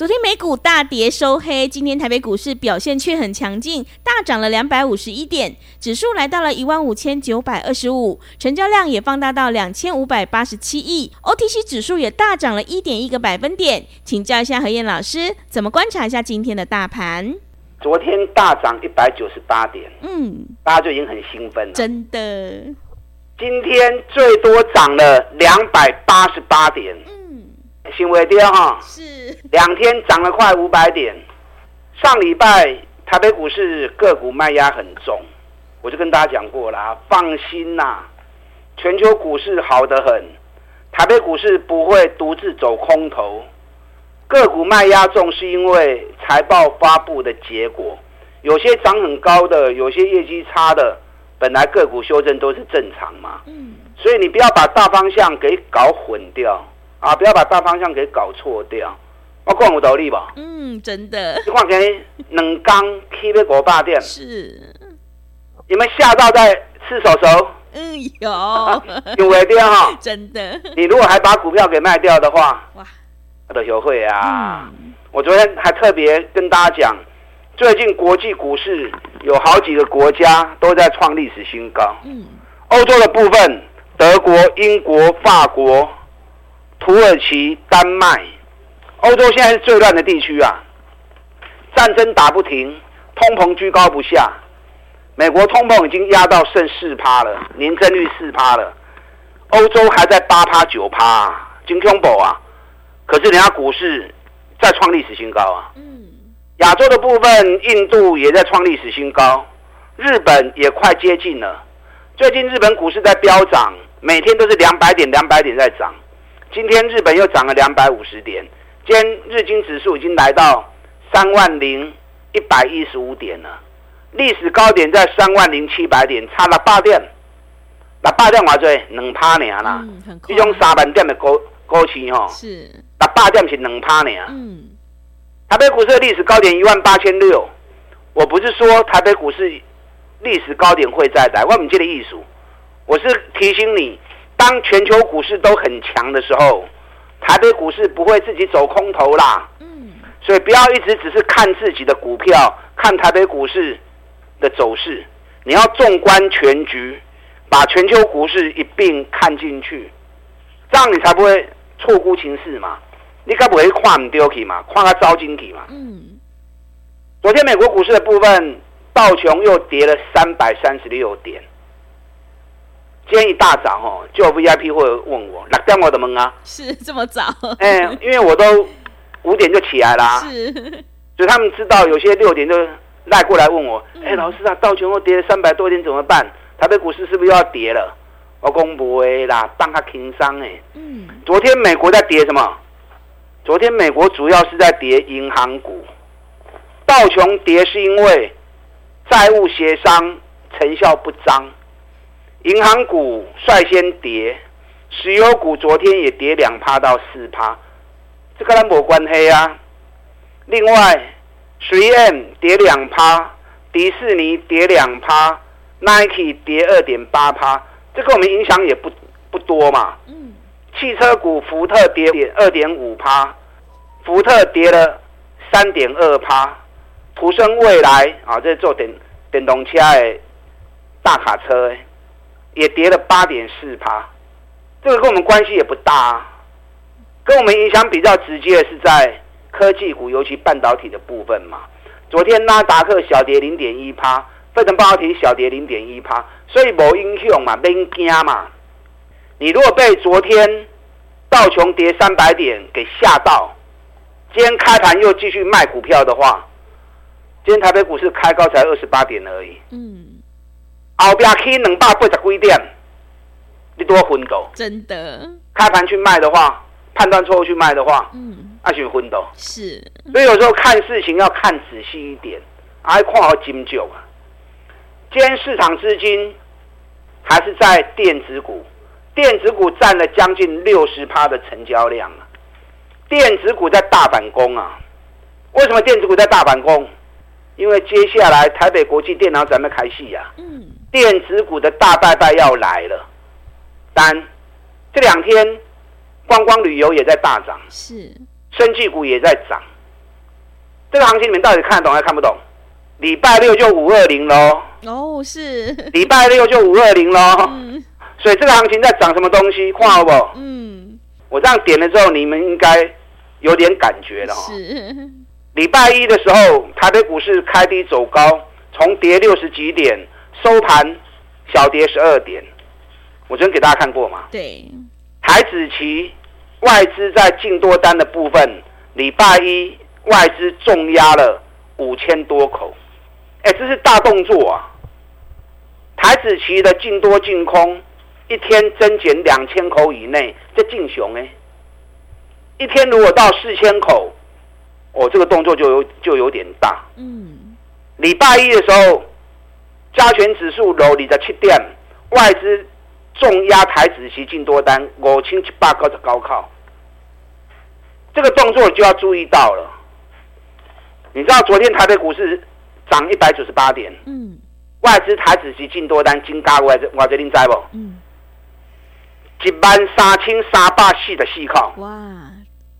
昨天美股大跌收黑，今天台北股市表现却很强劲，大涨了两百五十一点，指数来到了一万五千九百二十五，成交量也放大到两千五百八十七亿，OTC 指数也大涨了一点一个百分点。请教一下何燕老师，怎么观察一下今天的大盘？昨天大涨一百九十八点，嗯，大家就已经很兴奋了，真的。今天最多涨了两百八十八点。新微跌哈，是两天涨了快五百点。上礼拜台北股市个股卖压很重，我就跟大家讲过了，放心呐，全球股市好得很，台北股市不会独自走空头。个股卖压重是因为财报发布的结果，有些涨很高的，有些业绩差的，本来个股修正都是正常嘛。嗯，所以你不要把大方向给搞混掉。啊！不要把大方向给搞错掉。我讲有道理吧？嗯，真的。你看，给两刚起要五百点。是。你们吓到在吃手手？嗯，有。有没掉哈？真的。你如果还把股票给卖掉的话，哇，我都学会啊。嗯、我昨天还特别跟大家讲，最近国际股市有好几个国家都在创历史新高。嗯。欧洲的部分，德国、英国、法国。土耳其、丹麦，欧洲现在是最乱的地区啊！战争打不停，通膨居高不下。美国通膨已经压到剩四趴了，年增率四趴了。欧洲还在八趴九趴，金恐怖啊！可是人家股市在创历史新高啊！嗯，亚洲的部分，印度也在创历史新高，日本也快接近了。最近日本股市在飙涨，每天都是两百点、两百点在涨。今天日本又涨了两百五十点，今天日经指数已经来到三万零一百一十五点了，历史高点在三万零七百点，差了八点，那八点多少？两趴呢啦，一种三万点的高高期哈，是，那八点是两趴呢。嗯，台北股市的历史高点一万八千六，我不是说台北股市历史高点会再来，我们这个艺术，我是提醒你。当全球股市都很强的时候，台北股市不会自己走空头啦。嗯，所以不要一直只是看自己的股票，看台北股市的走势，你要纵观全局，把全球股市一并看进去，这样你才不会错估情势嘛。你该不会看唔丢去嘛，看个招金体嘛。嗯，昨天美国股市的部分，道琼又跌了三百三十六点。今天一大早哦，就有 VIP 会问我，哪点我的门啊？是这么早？哎、欸，因为我都五点就起来啦，是，所以他们知道有些六点就赖过来问我，哎、嗯欸，老师啊，道琼又跌了三百多点怎么办？台北股市是不是又要跌了？我公布啦，当他轻伤哎。嗯。昨天美国在跌什么？昨天美国主要是在跌银行股，道琼跌是因为债务协商成效不彰。银行股率先跌，石油股昨天也跌两趴到四趴，这跟它没关系啊。另外水 M 跌两趴，迪士尼跌两趴，Nike 跌二点八趴，这个我们影响也不不多嘛。嗯。汽车股，福特跌点二点五趴，福特跌了三点二趴，普生未来啊，这是做电电动车的大卡车也跌了八点四趴，这个跟我们关系也不大啊。跟我们影响比较直接的是在科技股，尤其半导体的部分嘛。昨天纳达克小跌零点一趴，费城半导体小跌零点一趴，所以没影响嘛，免惊嘛。你如果被昨天道琼跌三百点给吓到，今天开盘又继续卖股票的话，今天台北股市开高才二十八点而已。嗯。后边去两百八十几点，你多昏倒。真的，开盘去卖的话，判断错误去卖的话，嗯，那就昏倒。是，所以有时候看事情要看仔细一点，还看好金九啊。今天市场资金还是在电子股，电子股占了将近六十趴的成交量啊。电子股在大反攻啊！为什么电子股在大反攻？因为接下来台北国际电脑展要开戏呀，嗯，电子股的大拜拜要来了。但这两天观光旅游也在大涨，是，生技股也在涨。这个行情你们到底看得懂还看不懂？礼拜六就五二零喽。哦，是。礼拜六就五二零喽。嗯。所以这个行情在涨什么东西？看好不？嗯。我这样点了之后，你们应该。有点感觉了哈。是。礼拜一的时候，台北股市开低走高，从跌六十几点收盘小跌十二点。我昨天给大家看过嘛？对。台子期外资在净多单的部分，礼拜一外资重压了五千多口。哎，这是大动作啊！台子期的净多净空一天增减两千口以内，这劲雄哎。一天如果到四千口，哦，这个动作就有就有点大。嗯，礼拜一的时候，加权指数落二十七点，外资重压台指期净多单五千七百九十高靠，这个动作就要注意到了。你知道昨天台北股市涨一百九十八点，嗯，外资台指期净多单金嘎外资外资你知不？嗯，一万三千三百四的细靠。哇。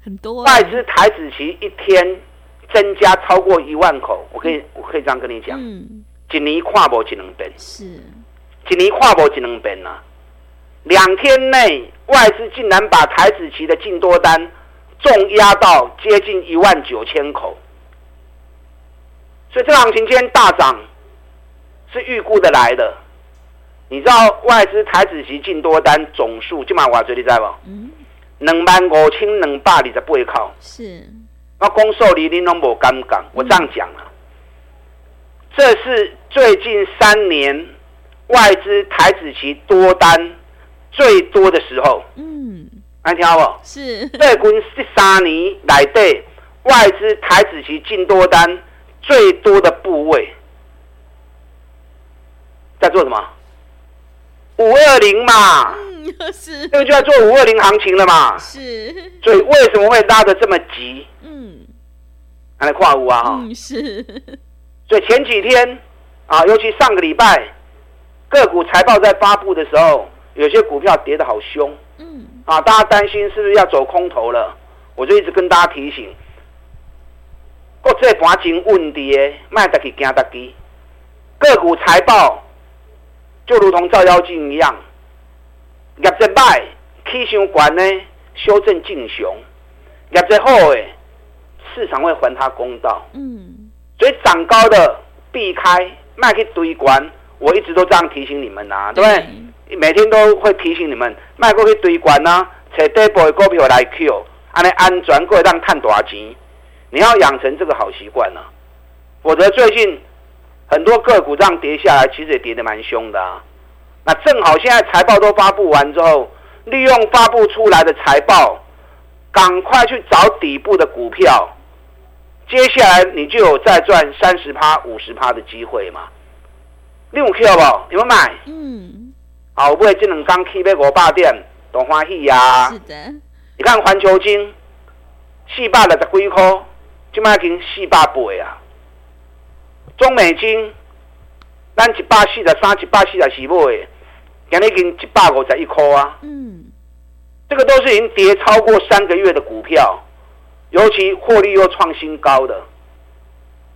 很多外资台指期一天增加超过一万口，我可以我可以这样跟你讲，嗯，一年跨不只能变，是，一年跨不只能变呐，两天内外资竟然把台子期的净多单重压到接近一万九千口，所以这个行情今天大涨是预估的来的，你知道外资台子期净多单总数今晚我嘴里在不？嗯。两万五千两百二十八口，是。我公数你你拢无敢讲，我这样讲啊。嗯、这是最近三年外资台子期多单最多的时候。嗯，来听好不？是。最近这三年来对外资台子期进多单最多的部位，在做什么？五二零嘛。嗯是，这个就要做五二零行情了嘛？是，所以为什么会拉的这么急？嗯，还来跨五啊？哈、嗯，是。所以前几天啊，尤其上个礼拜，个股财报在发布的时候，有些股票跌得好凶。嗯，啊，大家担心是不是要走空头了？我就一直跟大家提醒，国际盘真稳的，卖得起惊得起。个股财报就如同照妖镜一样。业绩坏，起伤悬呢，修正进熊；业绩好诶，市场会还他公道。嗯，所以涨高的避开，卖去堆关。我一直都这样提醒你们呐、啊，对不对？嗯、每天都会提醒你们，卖过去堆关呐，找底部的股票来 Q，安尼安全过让赚大钱。你要养成这个好习惯啊，否则最近很多个股这样跌下来，其实也跌得蛮凶的啊。那正好，现在财报都发布完之后，利用发布出来的财报，赶快去找底部的股票，接下来你就有再赚三十趴、五十趴的机会嘛。你有 Q 不？有没有买？嗯。好，不会这两刚 K 被五百点，多欢喜呀！是的。你看环球金，四百六十几块，今麦已经四百八啊。中美金。咱一百四十三、一百四十四买，今日已经一百五十一块啊！嗯，这个都是已经跌超过三个月的股票，尤其获利又创新高的，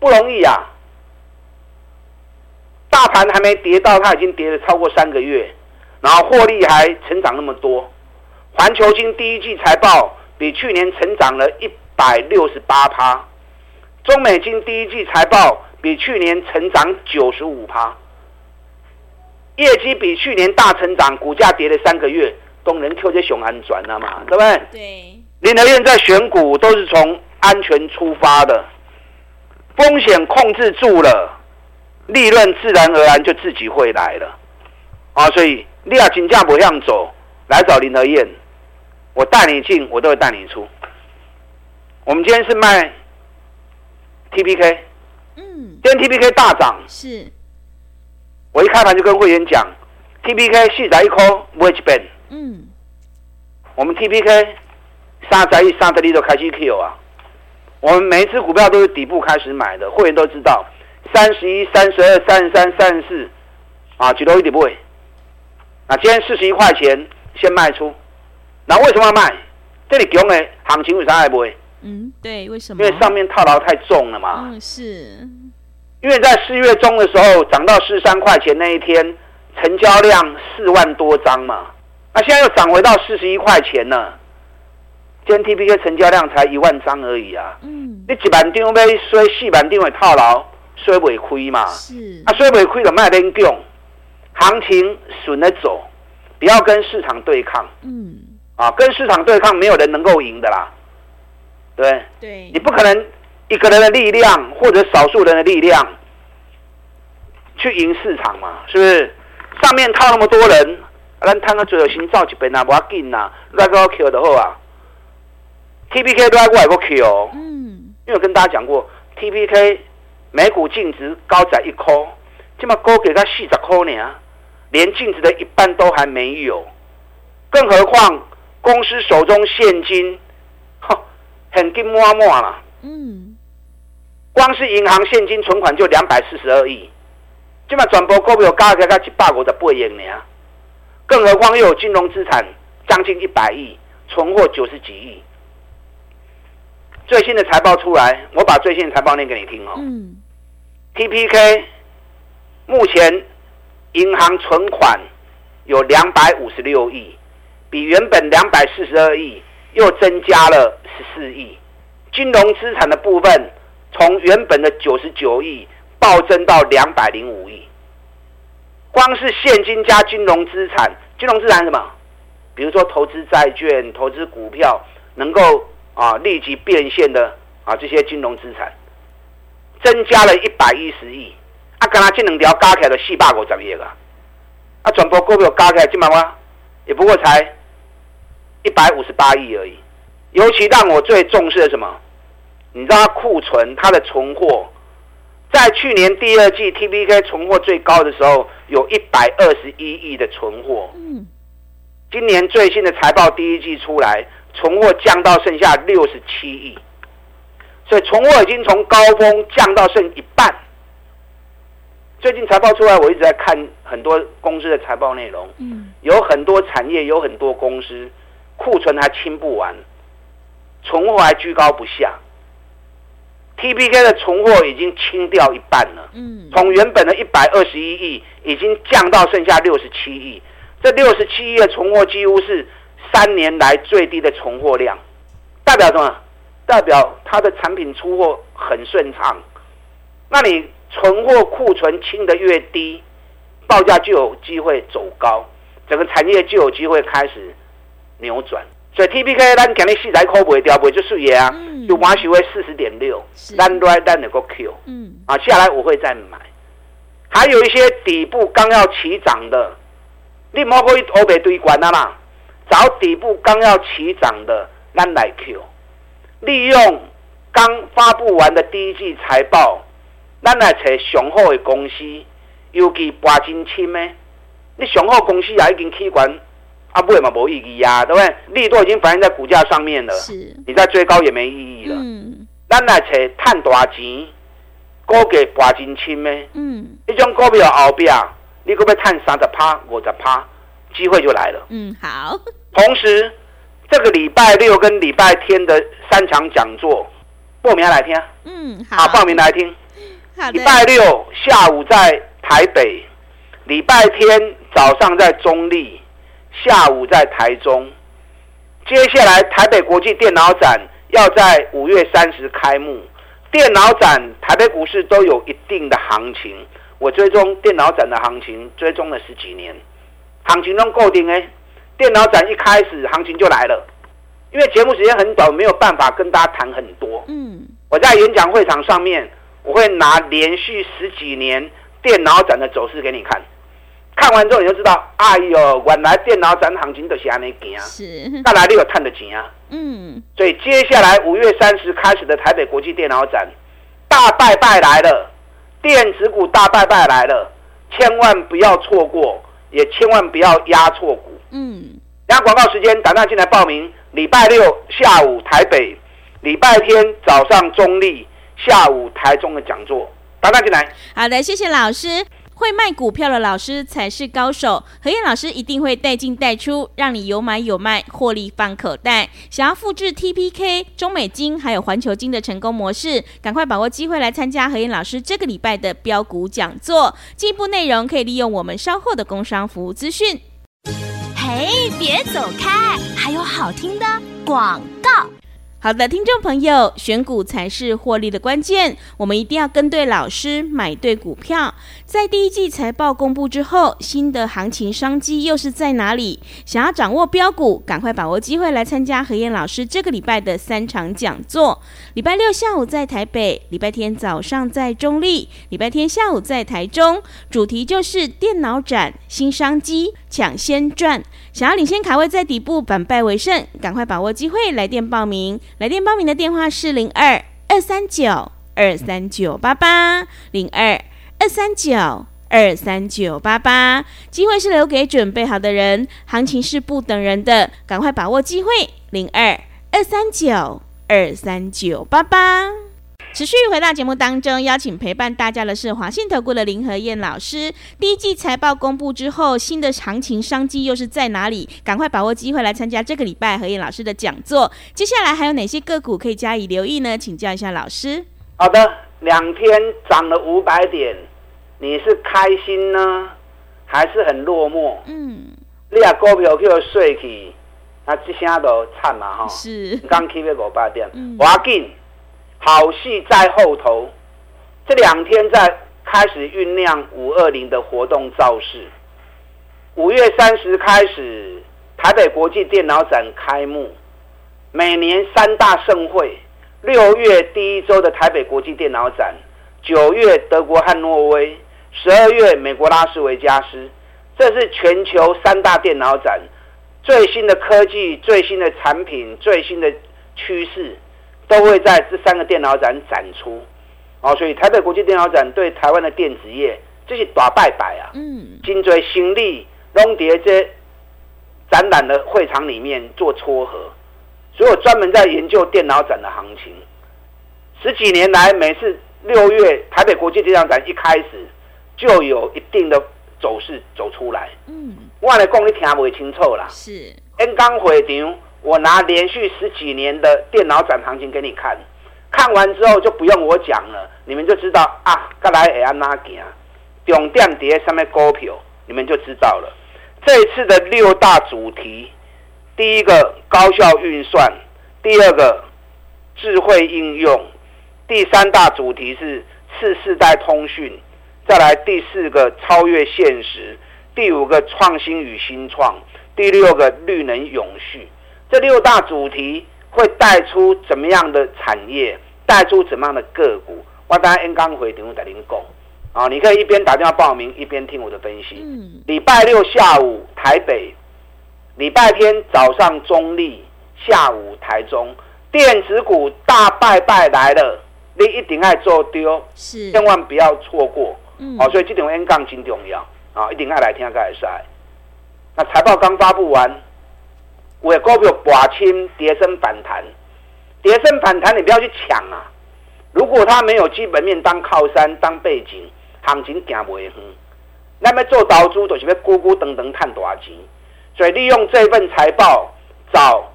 不容易啊！大盘还没跌到，它已经跌了超过三个月，然后获利还成长那么多。环球金第一季财报比去年成长了一百六十八趴，中美金第一季财报。比去年成长九十五趴，业绩比去年大成长，股价跌了三个月，都能跳这熊安转了嘛？对不对？对。林和燕在选股都是从安全出发的，风险控制住了，利润自然而然就自己会来了啊！所以你要金价不向走，来找林和燕，我带你进，我都会带你出。我们今天是卖 TPK，嗯，今天 TPK 大涨，是。我一开盘就跟会员讲，TPK 四十一块买一遍，嗯，我们 TPK 三十一、三十二都开始 Q 啊。我们每一只股票都是底部开始买的，会员都知道，三十一、三十二、三十三、三十四，啊，几多一点不会。那今天四十一块钱先卖出，那为什么要卖？这里强的行情为啥还不会？嗯，对，为什么？因为上面套牢太重了嘛。嗯，是。因为在四月中的时候涨到四十三块钱那一天，成交量四万多张嘛，那现在又涨回到四十一块钱了。今天 TPK 成交量才一万张而已啊！嗯，你一万张买，所以四万张会套牢，所以不会亏嘛。是啊，所以不会亏就卖点强，行情顺着走，不要跟市场对抗。嗯，啊，跟市场对抗，没有人能够赢的啦。对，对，你不可能一个人的力量或者少数人的力量去赢市场嘛？是不是？上面套那么多人，咱摊个最后先造一边啊，不要紧呐，那个 Q 的好啊。T P K 都还过来过 Q 哦，嗯，因为我跟大家讲过，T P K 每股净值高在一块，这么高给他四十块呢，连净值的一半都还没有，更何况公司手中现金，哼，很金满满了，嗯，光是银行现金存款就两百四十二亿，这么转播股票加起来才一百五十八亿呢，更何况又有金融资产将近一百亿，存货九十几亿。最新的财报出来，我把最新的财报念给你听哦。嗯。TPK 目前银行存款有两百五十六亿，比原本两百四十二亿又增加了十四亿。金融资产的部分从原本的九十九亿暴增到两百零五亿。光是现金加金融资产，金融资产什么？比如说投资债券、投资股票，能够。啊！立即变现的啊，这些金融资产增加了一百一十亿。啊，刚刚这两条加起来的四百五十亿啊！啊，转播股票加起来几万万，也不过才一百五十八亿而已。尤其让我最重视的什么？你知道它库存，它的存货，在去年第二季 T B K 存货最高的时候，有一百二十一亿的存货。嗯。今年最新的财报第一季出来。存货降到剩下六十七亿，所以存货已经从高峰降到剩一半。最近财报出来，我一直在看很多公司的财报内容，嗯，有很多产业，有很多公司库存还清不完，存货还居高不下。TPK 的存货已经清掉一半了，嗯，从原本的一百二十一亿已经降到剩下六十七亿，这六十七亿的存货几乎是。三年来最低的存货量，代表什么？代表它的产品出货很顺畅。那你存货库存清的越低，报价就有机会走高，整个产业就有机会开始扭转。所以 TPK 咱肯定四来扣不会掉，不会就是也啊，就马上会四十点六，咱来咱那个 Q，嗯，啊，下来我会再买。还有一些底部刚要起涨的，你莫可以欧北堆关啊啦。找底部刚要起涨的，咱来 Q，利用刚发布完的第一季财报，咱来找上好的公司，尤其刮金亲呢，你上好公司也已经起关，啊，不会嘛，无意义啊，对不对？利多已经反映在股价上面了，是，你再追高也没意义了。嗯，咱来找赚大钱，股价刮金亲呢，嗯，一种股票后边，你可不可以赚三十趴、五十趴？机会就来了。嗯，好。同时，这个礼拜六跟礼拜天的三场讲座，报名来听。嗯，好。报名来听。好的。礼拜六下午在台北，礼拜天早上在中立，下午在台中。接下来台北国际电脑展要在五月三十开幕。电脑展台北股市都有一定的行情，我追踪电脑展的行情，追踪了十几年。行情都固定哎，电脑展一开始，行情就来了。因为节目时间很短，没有办法跟大家谈很多。嗯，我在演讲会场上面，我会拿连续十几年电脑展的走势给你看。看完之后你就知道，哎呦，原来电脑展行情都是安尼行。是，看来你有赚的钱啊。嗯。所以接下来五月三十开始的台北国际电脑展，大拜拜来了，电子股大拜拜来了，千万不要错过，也千万不要压错股。嗯。然后广告时间，打电进来报名。礼拜六下午台北，礼拜天早上中立，下午台中的讲座，打电进来。好的，谢谢老师。会卖股票的老师才是高手，何燕老师一定会带进带出，让你有买有卖，获利放口袋。想要复制 TPK、中美金还有环球金的成功模式，赶快把握机会来参加何燕老师这个礼拜的标股讲座。进一步内容可以利用我们稍后的工商服务资讯。嘿，别走开，还有好听的广告。好的，听众朋友，选股才是获利的关键，我们一定要跟对老师，买对股票。在第一季财报公布之后，新的行情商机又是在哪里？想要掌握标股，赶快把握机会来参加何燕老师这个礼拜的三场讲座。礼拜六下午在台北，礼拜天早上在中立，礼拜天下午在台中，主题就是电脑展新商机，抢先赚。想要领先卡位在底部，反败为胜，赶快把握机会来电报名。来电报名的电话是零二二三九二三九八八零二二三九二三九八八。机会是留给准备好的人，行情是不等人的，赶快把握机会。零二二三九二三九八八。持续回到节目当中，邀请陪伴大家的是华信投顾的林和燕老师。第一季财报公布之后，新的行情商机又是在哪里？赶快把握机会来参加这个礼拜和燕老师的讲座。接下来还有哪些个股可以加以留意呢？请教一下老师。好的，两天涨了五百点，你是开心呢，还是很落寞？嗯，你啊股票叫睡去，那这下都惨嘛哈。是，刚起要五百点，我要紧。好戏在后头，这两天在开始酝酿五二零的活动造势。五月三十开始，台北国际电脑展开幕。每年三大盛会，六月第一周的台北国际电脑展，九月德国汉诺威，十二月美国拉斯维加斯。这是全球三大电脑展，最新的科技、最新的产品、最新的趋势。都会在这三个电脑展展出，哦，所以台北国际电脑展对台湾的电子业这是大拜拜啊！嗯，真多心力拢在这展览的会场里面做撮合，所以我专门在研究电脑展的行情。十几年来，每次六月台北国际电脑展一开始，就有一定的走势走出来。嗯，我来讲你听不清楚啦。是，演讲会场。我拿连续十几年的电脑展行情给你看，看完之后就不用我讲了，你们就知道啊，该来会按哪行，重点跌上面股票，你们就知道了。这一次的六大主题，第一个高效运算，第二个智慧应用，第三大主题是次世代通讯，再来第四个超越现实，第五个创新与新创，第六个绿能永续。这六大主题会带出怎么样的产业，带出怎么样的个股？我等下 N 刚回电话给您讲啊，你可以一边打电话报名，一边听我的分析。嗯，礼拜六下午台北，礼拜天早上中立，下午台中，电子股大拜拜来了，你一定爱做丢，是，千万不要错过。嗯，好，所以这种 N 杠很重要啊，一定爱来听个赛。那财报刚发布完。我股票拔清跌升反弹，跌升反弹，你不要去抢啊！如果它没有基本面当靠山、当背景，行情行不远。那么做投资都是要咕咕等等赚大钱，所以利用这份财报找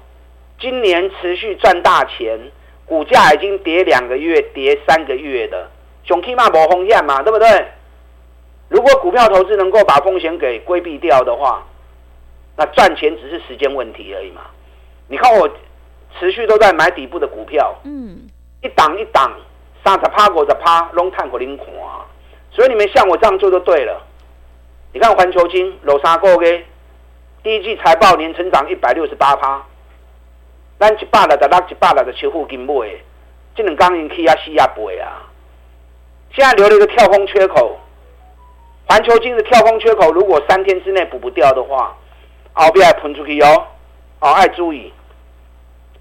今年持续赚大钱，股价已经跌两个月、跌三个月的，熊起码无风险嘛，对不对？如果股票投资能够把风险给规避掉的话。那赚钱只是时间问题而已嘛？你看我持续都在买底部的股票，嗯，一档一档，三十趴五十趴拢探过零款，所以你们像我这样做就对了。你看环球金楼三个月，第一季财报年成长一百六十八趴，咱一百六十六一百六十七附近买，这两刚已经起啊四啊倍啊，现在留了一个跳空缺口，环球金的跳空缺口如果三天之内补不掉的话，后边还喷出去哦，哦，爱注意。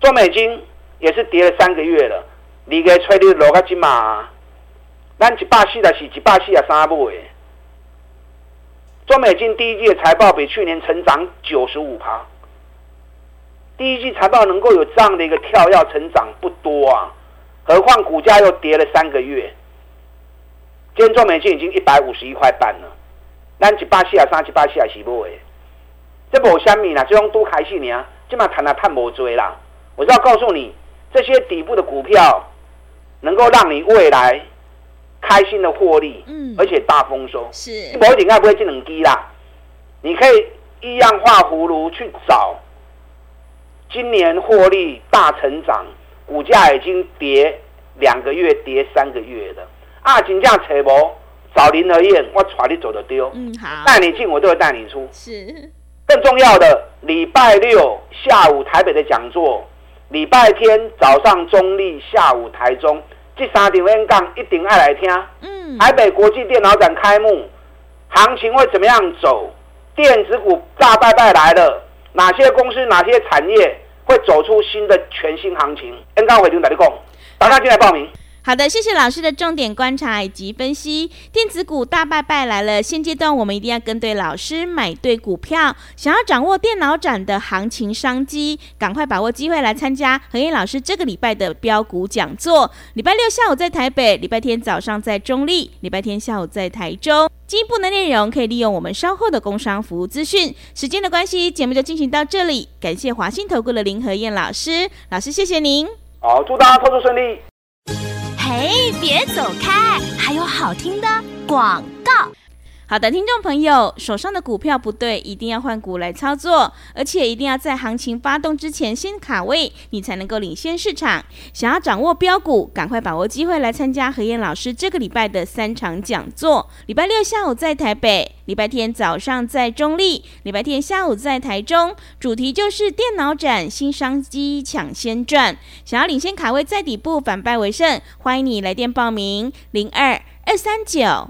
中美金也是跌了三个月了，你给吹的落个金马，咱一百四的是一百四啊三不诶。中美金第一季的财报比去年成长九十五趴，第一季财报能够有这样的一个跳跃成长不多啊，何况股价又跌了三个月。今天中美金已经一百五十一块半了，咱一百四啊三，一百四啊四不。这无虾米啦，这种都开始呢，今嘛谈啊谈无追啦。我是要告诉你，这些底部的股票能够让你未来开心的获利，嗯，而且大丰收，是，不一定爱不会进两低啦。你可以一样画葫芦去找今年获利大成长，股价已经跌两个月、跌三个月的啊，金价扯无找林和燕，我带你走得丢，嗯，好，带你进我都会带你出，是。更重要的，礼拜六下午台北的讲座。礼拜天早上中立，下午台中，这三场演讲一定爱来听。嗯，台北国际电脑展开幕，行情会怎么样走？电子股大拜拜来了，哪些公司、哪些产业会走出新的全新行情？演讲会听哪里讲？大家进来报名。好的，谢谢老师的重点观察以及分析。电子股大拜拜来了，现阶段我们一定要跟对老师，买对股票。想要掌握电脑展的行情商机，赶快把握机会来参加何燕老师这个礼拜的标股讲座。礼拜六下午在台北，礼拜天早上在中立，礼拜天下午在台中。进一步的内容可以利用我们稍后的工商服务资讯。时间的关系，节目就进行到这里。感谢华信投顾的林何燕老师，老师谢谢您。好，祝大家操作顺利。嘿，别走开！还有好听的广告。好的，听众朋友，手上的股票不对，一定要换股来操作，而且一定要在行情发动之前先卡位，你才能够领先市场。想要掌握标股，赶快把握机会来参加何燕老师这个礼拜的三场讲座。礼拜六下午在台北，礼拜天早上在中立，礼拜天下午在台中，主题就是电脑展新商机抢先赚。想要领先卡位在底部反败为胜，欢迎你来电报名零二二三九。